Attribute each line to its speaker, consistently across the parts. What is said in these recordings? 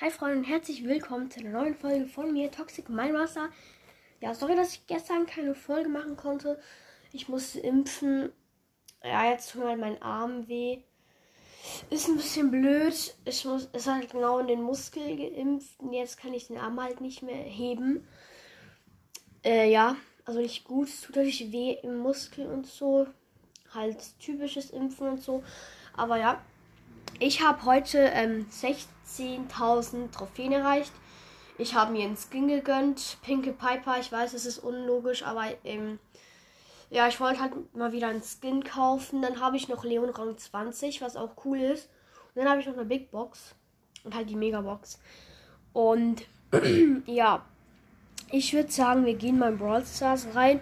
Speaker 1: Hi Freunde und herzlich willkommen zu einer neuen Folge von mir, Toxic Mindmaster. Ja, sorry, dass ich gestern keine Folge machen konnte. Ich musste impfen. Ja, jetzt tut halt mein Arm weh. Ist ein bisschen blöd. Ich muss, ist halt genau in den Muskel geimpft und jetzt kann ich den Arm halt nicht mehr heben. Äh, ja, also nicht gut. Es tut natürlich weh im Muskel und so. Halt typisches Impfen und so. Aber ja, ich habe heute ähm, 16.000 Trophäen erreicht. Ich habe mir einen Skin gegönnt. Pinke Piper. Ich weiß, es ist unlogisch, aber ähm, ja, ich wollte halt mal wieder einen Skin kaufen. Dann habe ich noch Leon Rang 20, was auch cool ist. Und dann habe ich noch eine Big Box und halt die Megabox. Und ja, ich würde sagen, wir gehen mal in Brawl Stars rein.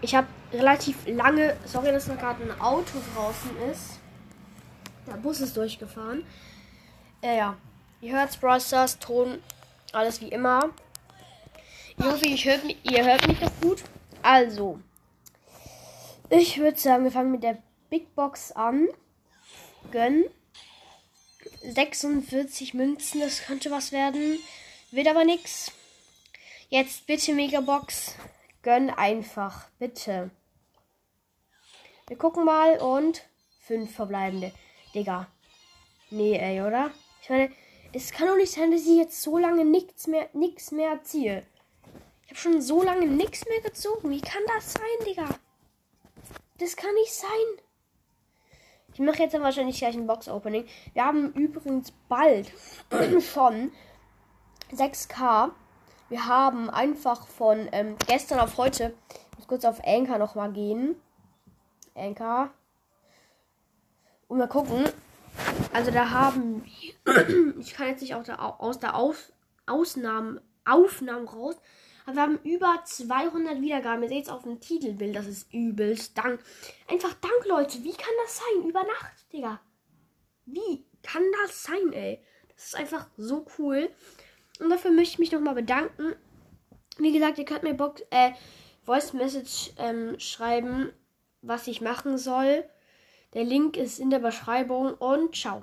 Speaker 1: Ich habe relativ lange, sorry, dass da gerade ein Auto draußen ist. Der Bus ist durchgefahren. Äh, ja, ihr hört Brawl Stars, Ton, alles wie immer. Ich hoffe, ich hört, ihr hört mich doch gut. Also, ich würde sagen, wir fangen mit der Big Box an. Gönn. 46 Münzen, das könnte was werden. Wird aber nichts. Jetzt bitte Megabox. Gönn einfach, bitte. Wir gucken mal und fünf verbleibende. Digga. Nee, ey, oder? Ich meine, es kann doch nicht sein, dass ich jetzt so lange nichts mehr, nichts mehr ziehe. Ich habe schon so lange nichts mehr gezogen. Wie kann das sein, Digga? Das kann nicht sein. Ich mache jetzt dann wahrscheinlich gleich ein Box-Opening. Wir haben übrigens bald schon 6K. Wir haben einfach von ähm, gestern auf heute, ich muss kurz auf Anchor nochmal gehen. Anchor. Und mal gucken. Also da haben ich kann jetzt nicht auch da, aus der Auf, Ausnahmen, Aufnahmen raus. Aber wir haben über 200 Wiedergaben. Ihr seht es auf dem Titelbild. Das ist übelst. Dank. Einfach Dank, Leute. Wie kann das sein? Über Nacht, Digga. Wie kann das sein, ey? Das ist einfach so cool. Und dafür möchte ich mich nochmal bedanken. Wie gesagt, ihr könnt mir Box, äh, Voice Message ähm, schreiben, was ich machen soll. Der Link ist in der Beschreibung und ciao.